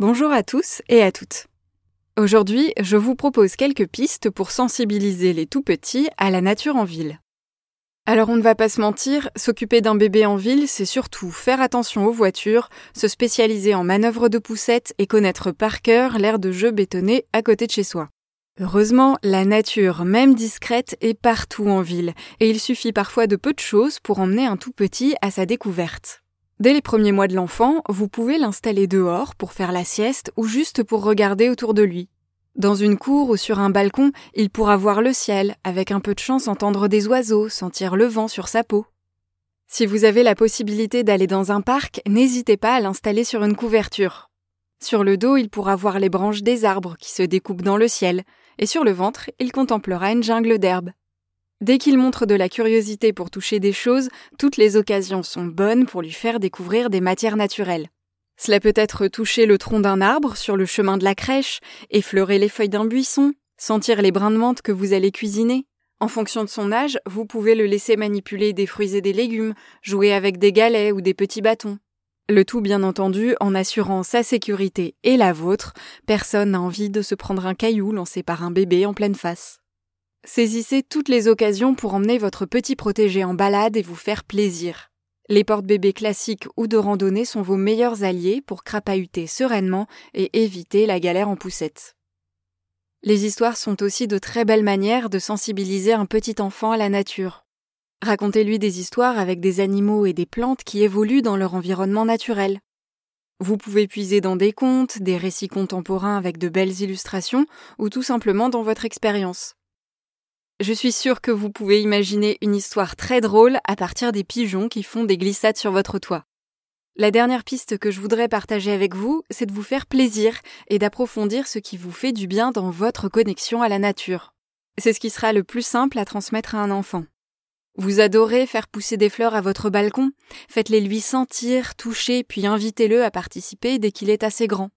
Bonjour à tous et à toutes. Aujourd'hui, je vous propose quelques pistes pour sensibiliser les tout petits à la nature en ville. Alors on ne va pas se mentir, s'occuper d'un bébé en ville, c'est surtout faire attention aux voitures, se spécialiser en manœuvres de poussette et connaître par cœur l'aire de jeu bétonné à côté de chez soi. Heureusement, la nature, même discrète, est partout en ville, et il suffit parfois de peu de choses pour emmener un tout petit à sa découverte. Dès les premiers mois de l'enfant, vous pouvez l'installer dehors pour faire la sieste ou juste pour regarder autour de lui. Dans une cour ou sur un balcon, il pourra voir le ciel, avec un peu de chance entendre des oiseaux, sentir le vent sur sa peau. Si vous avez la possibilité d'aller dans un parc, n'hésitez pas à l'installer sur une couverture. Sur le dos, il pourra voir les branches des arbres qui se découpent dans le ciel, et sur le ventre, il contemplera une jungle d'herbes. Dès qu'il montre de la curiosité pour toucher des choses, toutes les occasions sont bonnes pour lui faire découvrir des matières naturelles. Cela peut être toucher le tronc d'un arbre sur le chemin de la crèche, effleurer les feuilles d'un buisson, sentir les brins de menthe que vous allez cuisiner. En fonction de son âge, vous pouvez le laisser manipuler des fruits et des légumes, jouer avec des galets ou des petits bâtons. Le tout bien entendu en assurant sa sécurité et la vôtre, personne n'a envie de se prendre un caillou lancé par un bébé en pleine face. Saisissez toutes les occasions pour emmener votre petit protégé en balade et vous faire plaisir. Les porte-bébés classiques ou de randonnée sont vos meilleurs alliés pour crapahuter sereinement et éviter la galère en poussette. Les histoires sont aussi de très belles manières de sensibiliser un petit enfant à la nature. Racontez-lui des histoires avec des animaux et des plantes qui évoluent dans leur environnement naturel. Vous pouvez puiser dans des contes, des récits contemporains avec de belles illustrations ou tout simplement dans votre expérience. Je suis sûre que vous pouvez imaginer une histoire très drôle à partir des pigeons qui font des glissades sur votre toit. La dernière piste que je voudrais partager avec vous, c'est de vous faire plaisir et d'approfondir ce qui vous fait du bien dans votre connexion à la nature. C'est ce qui sera le plus simple à transmettre à un enfant. Vous adorez faire pousser des fleurs à votre balcon Faites-les lui sentir, toucher, puis invitez-le à participer dès qu'il est assez grand.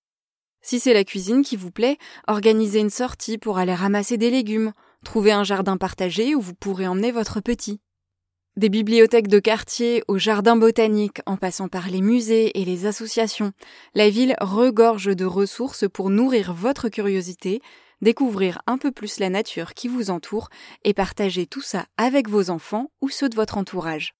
Si c'est la cuisine qui vous plaît, organisez une sortie pour aller ramasser des légumes, Trouvez un jardin partagé où vous pourrez emmener votre petit. Des bibliothèques de quartier au jardin botanique en passant par les musées et les associations, la ville regorge de ressources pour nourrir votre curiosité, découvrir un peu plus la nature qui vous entoure et partager tout ça avec vos enfants ou ceux de votre entourage.